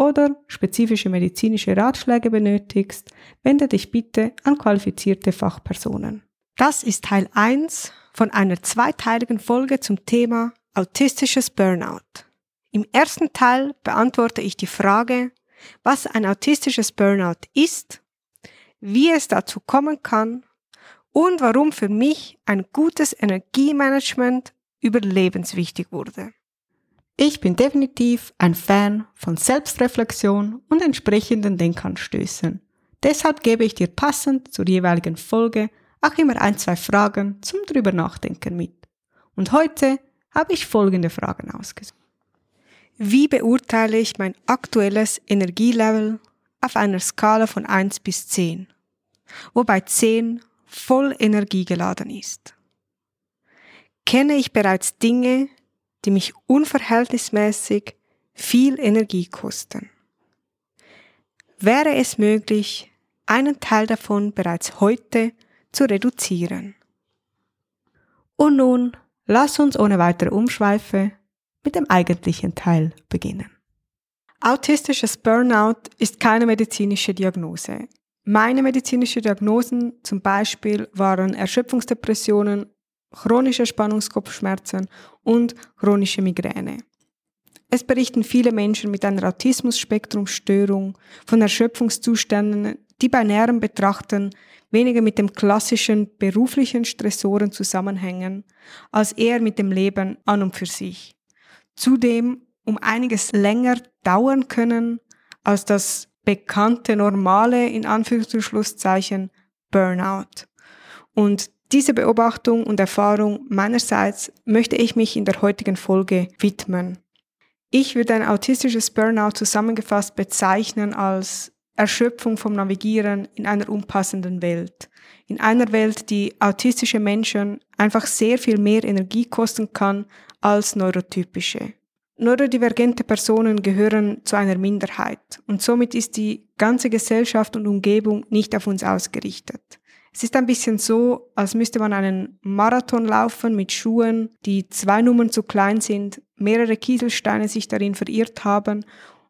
oder spezifische medizinische Ratschläge benötigst, wende dich bitte an qualifizierte Fachpersonen. Das ist Teil 1 von einer zweiteiligen Folge zum Thema autistisches Burnout. Im ersten Teil beantworte ich die Frage, was ein autistisches Burnout ist, wie es dazu kommen kann und warum für mich ein gutes Energiemanagement überlebenswichtig wurde. Ich bin definitiv ein Fan von Selbstreflexion und entsprechenden Denkanstößen. Deshalb gebe ich dir passend zur jeweiligen Folge auch immer ein, zwei Fragen zum drüber nachdenken mit. Und heute habe ich folgende Fragen ausgesucht. Wie beurteile ich mein aktuelles Energielevel auf einer Skala von 1 bis 10, wobei 10 voll energiegeladen ist? Kenne ich bereits Dinge, die mich unverhältnismäßig viel Energie kosten? Wäre es möglich, einen Teil davon bereits heute zu reduzieren? Und nun lass uns ohne weitere Umschweife mit dem eigentlichen Teil beginnen. Autistisches Burnout ist keine medizinische Diagnose. Meine medizinische Diagnosen zum Beispiel waren Erschöpfungsdepressionen, chronische Spannungskopfschmerzen und chronische Migräne. Es berichten viele Menschen mit einer Autismus-Spektrumstörung von Erschöpfungszuständen, die bei näherem Betrachten weniger mit dem klassischen beruflichen Stressoren zusammenhängen, als eher mit dem Leben an und für sich zudem um einiges länger dauern können als das bekannte normale, in Anführungszeichen, Burnout. Und diese Beobachtung und Erfahrung meinerseits möchte ich mich in der heutigen Folge widmen. Ich würde ein autistisches Burnout zusammengefasst bezeichnen als Erschöpfung vom Navigieren in einer unpassenden Welt. In einer Welt, die autistische Menschen einfach sehr viel mehr Energie kosten kann als neurotypische. Neurodivergente Personen gehören zu einer Minderheit und somit ist die ganze Gesellschaft und Umgebung nicht auf uns ausgerichtet. Es ist ein bisschen so, als müsste man einen Marathon laufen mit Schuhen, die zwei Nummern zu klein sind, mehrere Kieselsteine sich darin verirrt haben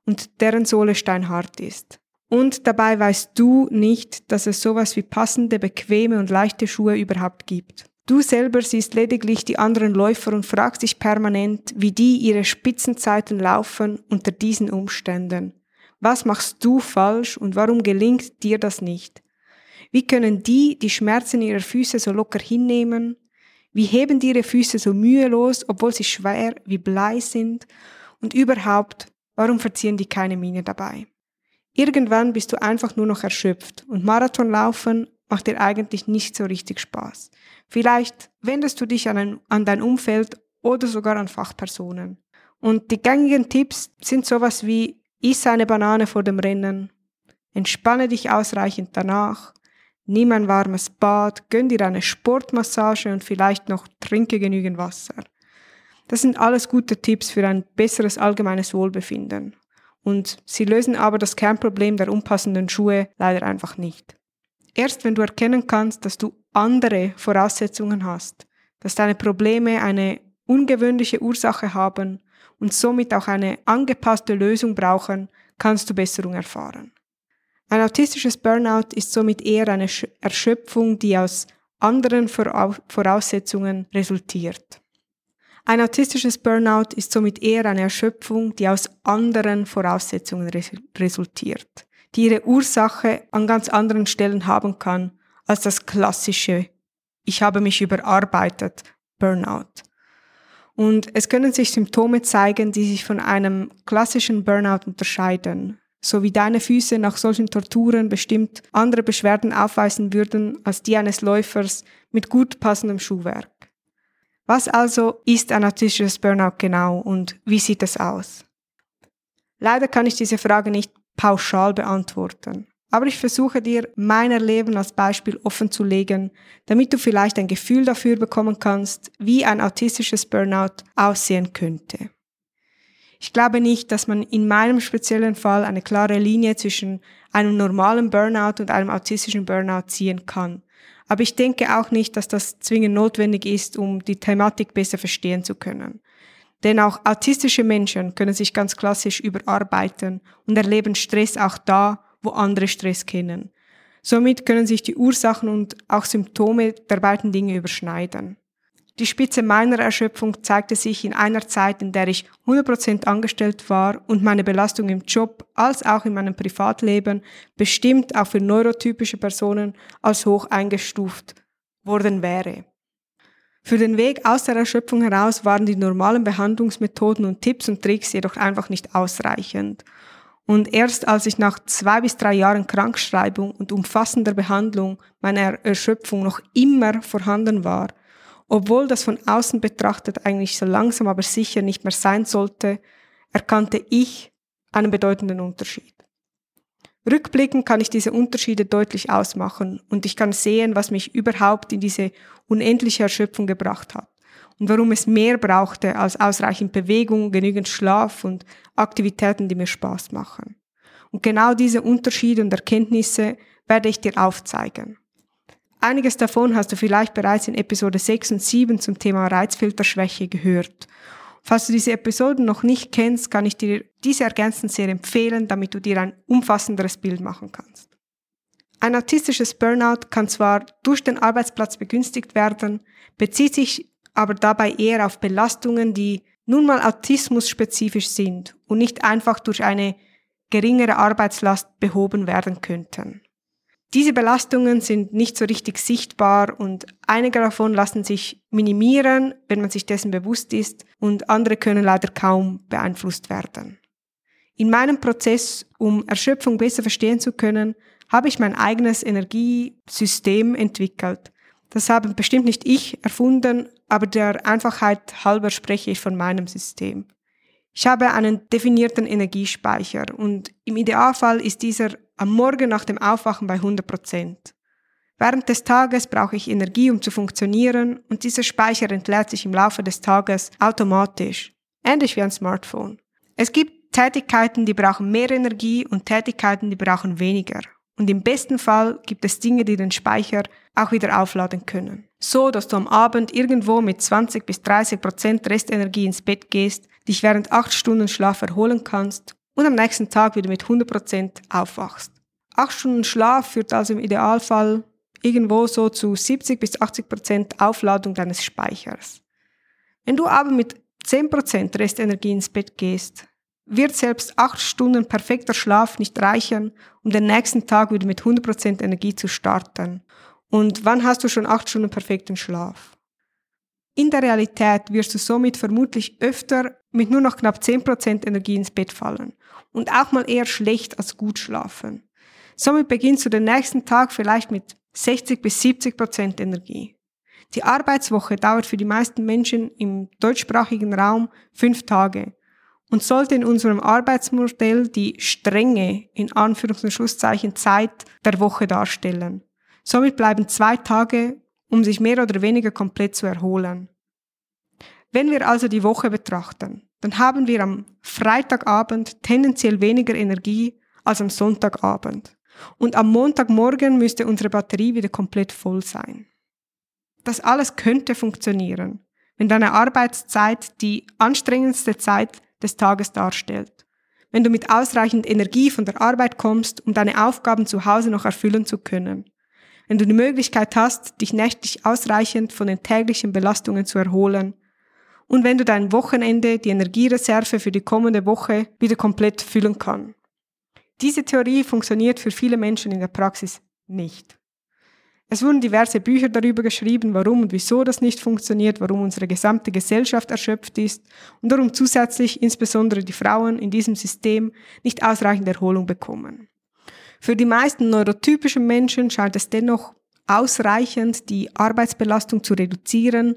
und deren Sohle steinhart ist. Und dabei weißt du nicht, dass es sowas wie passende, bequeme und leichte Schuhe überhaupt gibt. Du selber siehst lediglich die anderen Läufer und fragst dich permanent, wie die ihre Spitzenzeiten laufen unter diesen Umständen. Was machst du falsch und warum gelingt dir das nicht? Wie können die die Schmerzen ihrer Füße so locker hinnehmen? Wie heben die ihre Füße so mühelos, obwohl sie schwer wie Blei sind? Und überhaupt, warum verziehen die keine Miene dabei? Irgendwann bist du einfach nur noch erschöpft und Marathonlaufen macht dir eigentlich nicht so richtig Spaß. Vielleicht wendest du dich an, ein, an dein Umfeld oder sogar an Fachpersonen. Und die gängigen Tipps sind sowas wie iss eine Banane vor dem Rennen, entspanne dich ausreichend danach, nimm ein warmes Bad, gönn dir eine Sportmassage und vielleicht noch trinke genügend Wasser. Das sind alles gute Tipps für ein besseres allgemeines Wohlbefinden. Und sie lösen aber das Kernproblem der unpassenden Schuhe leider einfach nicht. Erst wenn du erkennen kannst, dass du andere Voraussetzungen hast, dass deine Probleme eine ungewöhnliche Ursache haben und somit auch eine angepasste Lösung brauchen, kannst du Besserung erfahren. Ein autistisches Burnout ist somit eher eine Erschöpfung, die aus anderen Voraussetzungen resultiert. Ein autistisches Burnout ist somit eher eine Erschöpfung, die aus anderen Voraussetzungen resultiert, die ihre Ursache an ganz anderen Stellen haben kann als das klassische Ich habe mich überarbeitet Burnout. Und es können sich Symptome zeigen, die sich von einem klassischen Burnout unterscheiden, so wie deine Füße nach solchen Torturen bestimmt andere Beschwerden aufweisen würden als die eines Läufers mit gut passendem Schuhwerk. Was also ist ein autistisches Burnout genau und wie sieht es aus? Leider kann ich diese Frage nicht pauschal beantworten. Aber ich versuche dir mein Erleben als Beispiel offen zu legen, damit du vielleicht ein Gefühl dafür bekommen kannst, wie ein autistisches Burnout aussehen könnte. Ich glaube nicht, dass man in meinem speziellen Fall eine klare Linie zwischen einem normalen Burnout und einem autistischen Burnout ziehen kann. Aber ich denke auch nicht, dass das zwingend notwendig ist, um die Thematik besser verstehen zu können. Denn auch autistische Menschen können sich ganz klassisch überarbeiten und erleben Stress auch da, wo andere Stress kennen. Somit können sich die Ursachen und auch Symptome der beiden Dinge überschneiden. Die Spitze meiner Erschöpfung zeigte sich in einer Zeit, in der ich 100% angestellt war und meine Belastung im Job als auch in meinem Privatleben bestimmt auch für neurotypische Personen als hoch eingestuft worden wäre. Für den Weg aus der Erschöpfung heraus waren die normalen Behandlungsmethoden und Tipps und Tricks jedoch einfach nicht ausreichend. Und erst als ich nach zwei bis drei Jahren Krankschreibung und umfassender Behandlung meiner Erschöpfung noch immer vorhanden war, obwohl das von außen betrachtet eigentlich so langsam aber sicher nicht mehr sein sollte, erkannte ich einen bedeutenden Unterschied. Rückblickend kann ich diese Unterschiede deutlich ausmachen und ich kann sehen, was mich überhaupt in diese unendliche Erschöpfung gebracht hat und warum es mehr brauchte als ausreichend Bewegung, genügend Schlaf und Aktivitäten, die mir Spaß machen. Und genau diese Unterschiede und Erkenntnisse werde ich dir aufzeigen. Einiges davon hast du vielleicht bereits in Episode 6 und 7 zum Thema Reizfilterschwäche gehört. Falls du diese Episoden noch nicht kennst, kann ich dir diese ergänzend sehr empfehlen, damit du dir ein umfassenderes Bild machen kannst. Ein autistisches Burnout kann zwar durch den Arbeitsplatz begünstigt werden, bezieht sich aber dabei eher auf Belastungen, die nun mal autismus-spezifisch sind und nicht einfach durch eine geringere Arbeitslast behoben werden könnten. Diese Belastungen sind nicht so richtig sichtbar und einige davon lassen sich minimieren, wenn man sich dessen bewusst ist und andere können leider kaum beeinflusst werden. In meinem Prozess, um Erschöpfung besser verstehen zu können, habe ich mein eigenes Energiesystem entwickelt, das haben bestimmt nicht ich erfunden, aber der Einfachheit halber spreche ich von meinem System. Ich habe einen definierten Energiespeicher und im Idealfall ist dieser am Morgen nach dem Aufwachen bei 100 Prozent. Während des Tages brauche ich Energie, um zu funktionieren und dieser Speicher entleert sich im Laufe des Tages automatisch, ähnlich wie ein Smartphone. Es gibt Tätigkeiten, die brauchen mehr Energie und Tätigkeiten, die brauchen weniger. Und im besten Fall gibt es Dinge, die den Speicher auch wieder aufladen können. So, dass du am Abend irgendwo mit 20 bis 30 Prozent Restenergie ins Bett gehst, dich während 8 Stunden Schlaf erholen kannst und am nächsten Tag wieder mit 100 Prozent aufwachst. 8 Stunden Schlaf führt also im Idealfall irgendwo so zu 70 bis 80 Prozent Aufladung deines Speichers. Wenn du aber mit 10 Prozent Restenergie ins Bett gehst, wird selbst acht Stunden perfekter Schlaf nicht reichen, um den nächsten Tag wieder mit 100% Energie zu starten. Und wann hast du schon acht Stunden perfekten Schlaf? In der Realität wirst du somit vermutlich öfter mit nur noch knapp 10% Energie ins Bett fallen und auch mal eher schlecht als gut schlafen. Somit beginnst du den nächsten Tag vielleicht mit 60 bis 70 Prozent Energie. Die Arbeitswoche dauert für die meisten Menschen im deutschsprachigen Raum fünf Tage und sollte in unserem Arbeitsmodell die strenge, in Anführungs- und Schlusszeichen, Zeit der Woche darstellen. Somit bleiben zwei Tage, um sich mehr oder weniger komplett zu erholen. Wenn wir also die Woche betrachten, dann haben wir am Freitagabend tendenziell weniger Energie als am Sonntagabend. Und am Montagmorgen müsste unsere Batterie wieder komplett voll sein. Das alles könnte funktionieren, wenn deine Arbeitszeit die anstrengendste Zeit des Tages darstellt. Wenn du mit ausreichend Energie von der Arbeit kommst, um deine Aufgaben zu Hause noch erfüllen zu können. Wenn du die Möglichkeit hast, dich nächtlich ausreichend von den täglichen Belastungen zu erholen. Und wenn du dein Wochenende, die Energiereserve für die kommende Woche wieder komplett füllen kann. Diese Theorie funktioniert für viele Menschen in der Praxis nicht. Es wurden diverse Bücher darüber geschrieben, warum und wieso das nicht funktioniert, warum unsere gesamte Gesellschaft erschöpft ist und warum zusätzlich insbesondere die Frauen in diesem System nicht ausreichend Erholung bekommen. Für die meisten neurotypischen Menschen scheint es dennoch ausreichend, die Arbeitsbelastung zu reduzieren,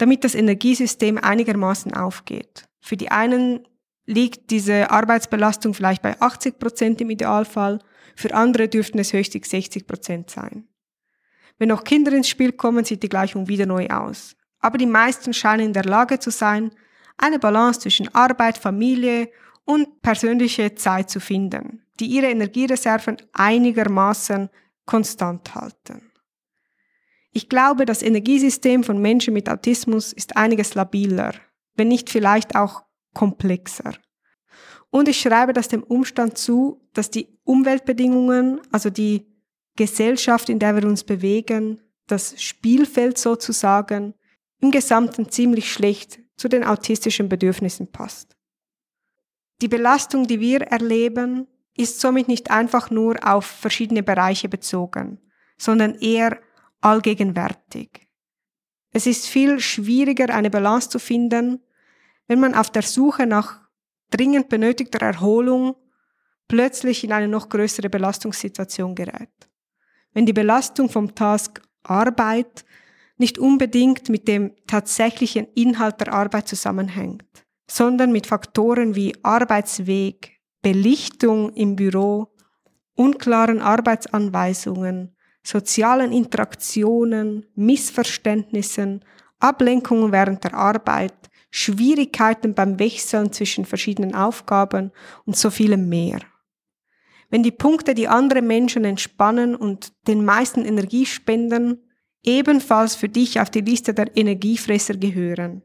damit das Energiesystem einigermaßen aufgeht. Für die einen liegt diese Arbeitsbelastung vielleicht bei 80 Prozent im Idealfall, für andere dürften es höchstens 60 Prozent sein. Wenn noch Kinder ins Spiel kommen, sieht die Gleichung wieder neu aus. Aber die meisten scheinen in der Lage zu sein, eine Balance zwischen Arbeit, Familie und persönliche Zeit zu finden, die ihre Energiereserven einigermaßen konstant halten. Ich glaube, das Energiesystem von Menschen mit Autismus ist einiges labiler, wenn nicht vielleicht auch komplexer. Und ich schreibe das dem Umstand zu, dass die Umweltbedingungen, also die Gesellschaft, in der wir uns bewegen, das Spielfeld sozusagen, im Gesamten ziemlich schlecht zu den autistischen Bedürfnissen passt. Die Belastung, die wir erleben, ist somit nicht einfach nur auf verschiedene Bereiche bezogen, sondern eher allgegenwärtig. Es ist viel schwieriger, eine Balance zu finden, wenn man auf der Suche nach dringend benötigter Erholung plötzlich in eine noch größere Belastungssituation gerät wenn die Belastung vom Task Arbeit nicht unbedingt mit dem tatsächlichen Inhalt der Arbeit zusammenhängt, sondern mit Faktoren wie Arbeitsweg, Belichtung im Büro, unklaren Arbeitsanweisungen, sozialen Interaktionen, Missverständnissen, Ablenkungen während der Arbeit, Schwierigkeiten beim Wechseln zwischen verschiedenen Aufgaben und so vielem mehr. Wenn die Punkte, die andere Menschen entspannen und den meisten Energie spenden, ebenfalls für dich auf die Liste der Energiefresser gehören.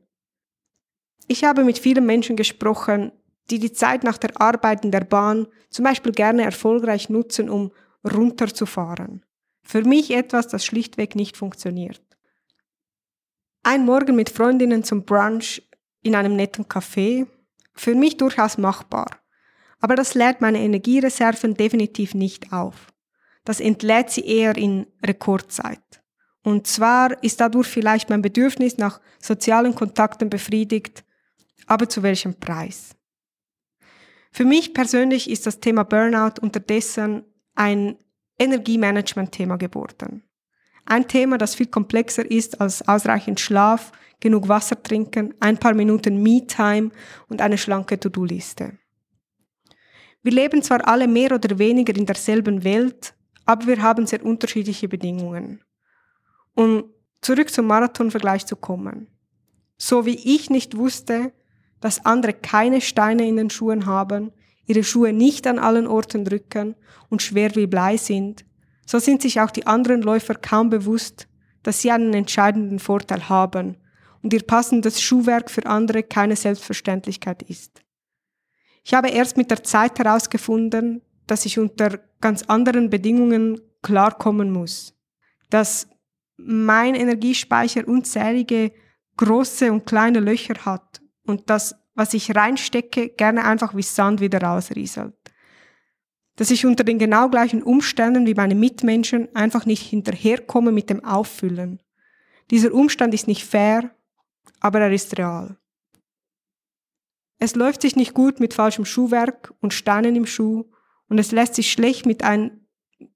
Ich habe mit vielen Menschen gesprochen, die die Zeit nach der Arbeit in der Bahn zum Beispiel gerne erfolgreich nutzen, um runterzufahren. Für mich etwas, das schlichtweg nicht funktioniert. Ein Morgen mit Freundinnen zum Brunch in einem netten Café, für mich durchaus machbar aber das lädt meine Energiereserven definitiv nicht auf. Das entlädt sie eher in Rekordzeit. Und zwar ist dadurch vielleicht mein Bedürfnis nach sozialen Kontakten befriedigt, aber zu welchem Preis? Für mich persönlich ist das Thema Burnout unterdessen ein Energiemanagement-Thema geworden. Ein Thema, das viel komplexer ist als ausreichend Schlaf, genug Wasser trinken, ein paar Minuten Me-Time und eine schlanke To-Do-Liste. Wir leben zwar alle mehr oder weniger in derselben Welt, aber wir haben sehr unterschiedliche Bedingungen. Um zurück zum Marathonvergleich zu kommen. So wie ich nicht wusste, dass andere keine Steine in den Schuhen haben, ihre Schuhe nicht an allen Orten drücken und schwer wie Blei sind, so sind sich auch die anderen Läufer kaum bewusst, dass sie einen entscheidenden Vorteil haben und ihr passendes Schuhwerk für andere keine Selbstverständlichkeit ist. Ich habe erst mit der Zeit herausgefunden, dass ich unter ganz anderen Bedingungen klarkommen muss. Dass mein Energiespeicher unzählige große und kleine Löcher hat und das, was ich reinstecke, gerne einfach wie Sand wieder rausrieselt. Dass ich unter den genau gleichen Umständen wie meine Mitmenschen einfach nicht hinterherkomme mit dem Auffüllen. Dieser Umstand ist nicht fair, aber er ist real. Es läuft sich nicht gut mit falschem Schuhwerk und Steinen im Schuh und es lässt sich schlecht mit, ein,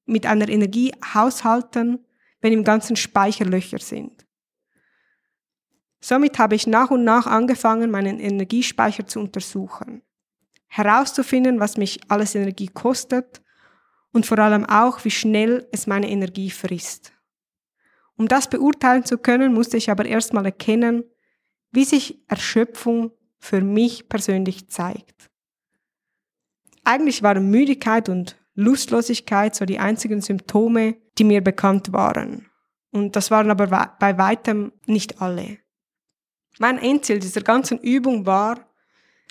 mit einer Energie haushalten, wenn im ganzen Speicher Löcher sind. Somit habe ich nach und nach angefangen, meinen Energiespeicher zu untersuchen, herauszufinden, was mich alles Energie kostet und vor allem auch, wie schnell es meine Energie frisst. Um das beurteilen zu können, musste ich aber erstmal erkennen, wie sich Erschöpfung für mich persönlich zeigt. Eigentlich waren Müdigkeit und Lustlosigkeit so die einzigen Symptome, die mir bekannt waren. Und das waren aber bei weitem nicht alle. Mein Endziel dieser ganzen Übung war,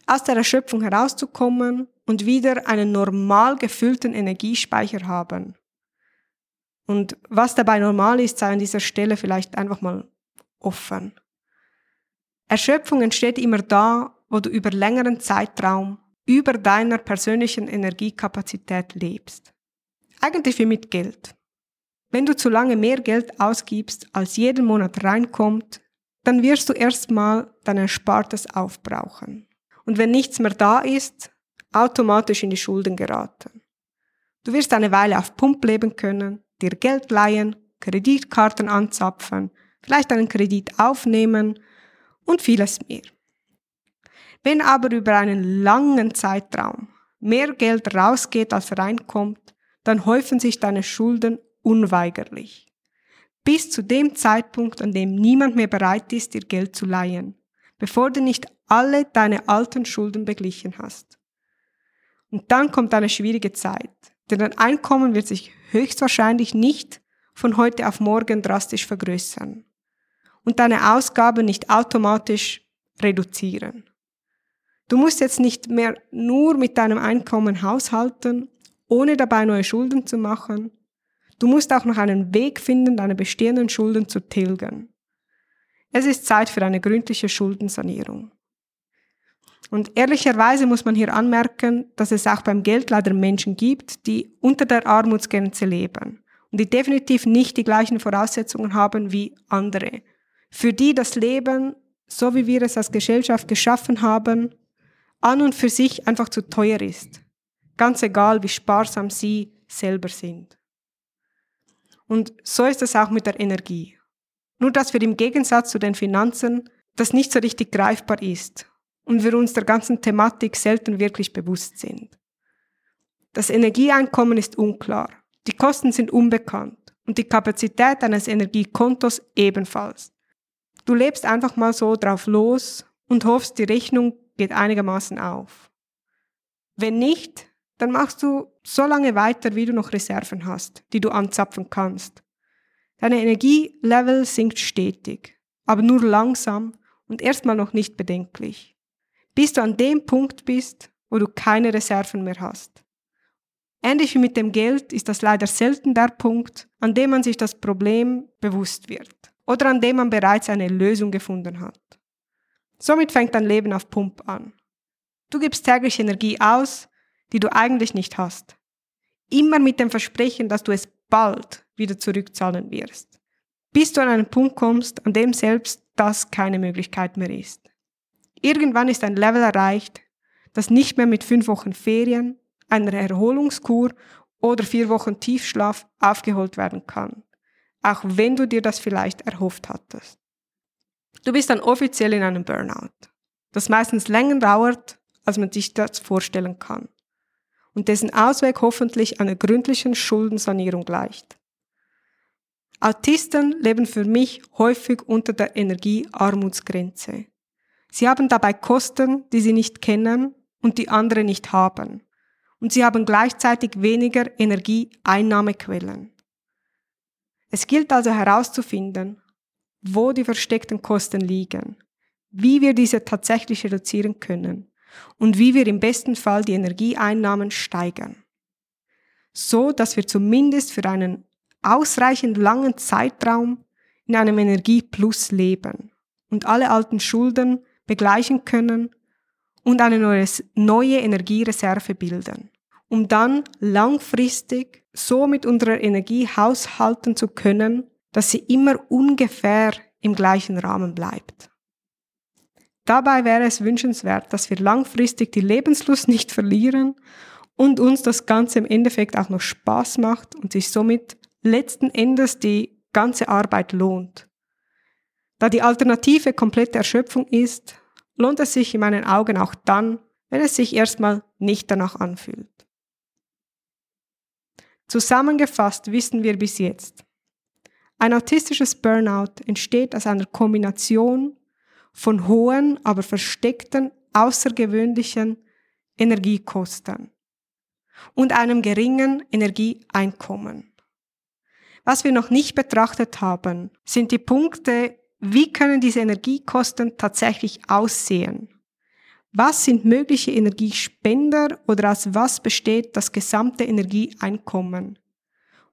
aus der Erschöpfung herauszukommen und wieder einen normal gefüllten Energiespeicher haben. Und was dabei normal ist, sei an dieser Stelle vielleicht einfach mal offen. Erschöpfung entsteht immer da, wo du über längeren Zeitraum über deiner persönlichen Energiekapazität lebst. Eigentlich wie mit Geld. Wenn du zu lange mehr Geld ausgibst, als jeden Monat reinkommt, dann wirst du erstmal dein Erspartes aufbrauchen. Und wenn nichts mehr da ist, automatisch in die Schulden geraten. Du wirst eine Weile auf Pump leben können, dir Geld leihen, Kreditkarten anzapfen, vielleicht einen Kredit aufnehmen und vieles mehr. Wenn aber über einen langen Zeitraum mehr Geld rausgeht als reinkommt, dann häufen sich deine Schulden unweigerlich. Bis zu dem Zeitpunkt, an dem niemand mehr bereit ist, dir Geld zu leihen, bevor du nicht alle deine alten Schulden beglichen hast. Und dann kommt eine schwierige Zeit, denn dein Einkommen wird sich höchstwahrscheinlich nicht von heute auf morgen drastisch vergrößern und deine Ausgaben nicht automatisch reduzieren. Du musst jetzt nicht mehr nur mit deinem Einkommen haushalten, ohne dabei neue Schulden zu machen. Du musst auch noch einen Weg finden, deine bestehenden Schulden zu tilgen. Es ist Zeit für eine gründliche Schuldensanierung. Und ehrlicherweise muss man hier anmerken, dass es auch beim Geld leider Menschen gibt, die unter der Armutsgrenze leben und die definitiv nicht die gleichen Voraussetzungen haben wie andere. Für die das Leben, so wie wir es als Gesellschaft geschaffen haben, an und für sich einfach zu teuer ist. Ganz egal, wie sparsam sie selber sind. Und so ist es auch mit der Energie. Nur dass wir im Gegensatz zu den Finanzen das nicht so richtig greifbar ist und wir uns der ganzen Thematik selten wirklich bewusst sind. Das Energieeinkommen ist unklar, die Kosten sind unbekannt und die Kapazität eines Energiekontos ebenfalls. Du lebst einfach mal so drauf los und hoffst, die Rechnung geht einigermaßen auf. Wenn nicht, dann machst du so lange weiter, wie du noch Reserven hast, die du anzapfen kannst. Deine Energielevel sinkt stetig, aber nur langsam und erstmal noch nicht bedenklich bis du an dem Punkt bist, wo du keine Reserven mehr hast. Ähnlich wie mit dem Geld ist das leider selten der Punkt, an dem man sich das Problem bewusst wird oder an dem man bereits eine Lösung gefunden hat. Somit fängt dein Leben auf Pump an. Du gibst täglich Energie aus, die du eigentlich nicht hast. Immer mit dem Versprechen, dass du es bald wieder zurückzahlen wirst. Bis du an einen Punkt kommst, an dem selbst das keine Möglichkeit mehr ist. Irgendwann ist ein Level erreicht, das nicht mehr mit fünf Wochen Ferien, einer Erholungskur oder vier Wochen Tiefschlaf aufgeholt werden kann, auch wenn du dir das vielleicht erhofft hattest. Du bist dann offiziell in einem Burnout, das meistens länger dauert, als man sich das vorstellen kann und dessen Ausweg hoffentlich einer gründlichen Schuldensanierung gleicht. Autisten leben für mich häufig unter der Energiearmutsgrenze. Sie haben dabei Kosten, die sie nicht kennen und die andere nicht haben. Und sie haben gleichzeitig weniger Energieeinnahmequellen. Es gilt also herauszufinden, wo die versteckten Kosten liegen, wie wir diese tatsächlich reduzieren können und wie wir im besten Fall die Energieeinnahmen steigern. So dass wir zumindest für einen ausreichend langen Zeitraum in einem Energieplus leben und alle alten Schulden begleichen können und eine neue Energiereserve bilden, um dann langfristig so mit unserer Energie haushalten zu können, dass sie immer ungefähr im gleichen Rahmen bleibt. Dabei wäre es wünschenswert, dass wir langfristig die Lebenslust nicht verlieren und uns das Ganze im Endeffekt auch noch Spaß macht und sich somit letzten Endes die ganze Arbeit lohnt. Da die Alternative komplette Erschöpfung ist, lohnt es sich in meinen Augen auch dann, wenn es sich erstmal nicht danach anfühlt. Zusammengefasst wissen wir bis jetzt, ein autistisches Burnout entsteht aus einer Kombination von hohen, aber versteckten, außergewöhnlichen Energiekosten und einem geringen Energieeinkommen. Was wir noch nicht betrachtet haben, sind die Punkte, wie können diese Energiekosten tatsächlich aussehen? Was sind mögliche Energiespender oder aus was besteht das gesamte Energieeinkommen?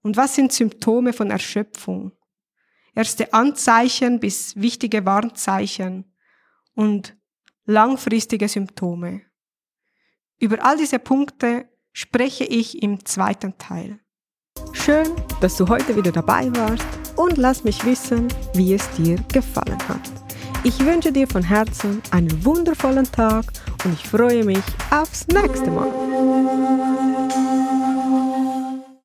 Und was sind Symptome von Erschöpfung? Erste Anzeichen bis wichtige Warnzeichen und langfristige Symptome. Über all diese Punkte spreche ich im zweiten Teil. Schön, dass du heute wieder dabei warst und lass mich wissen, wie es dir gefallen hat. Ich wünsche dir von Herzen einen wundervollen Tag und ich freue mich aufs nächste Mal.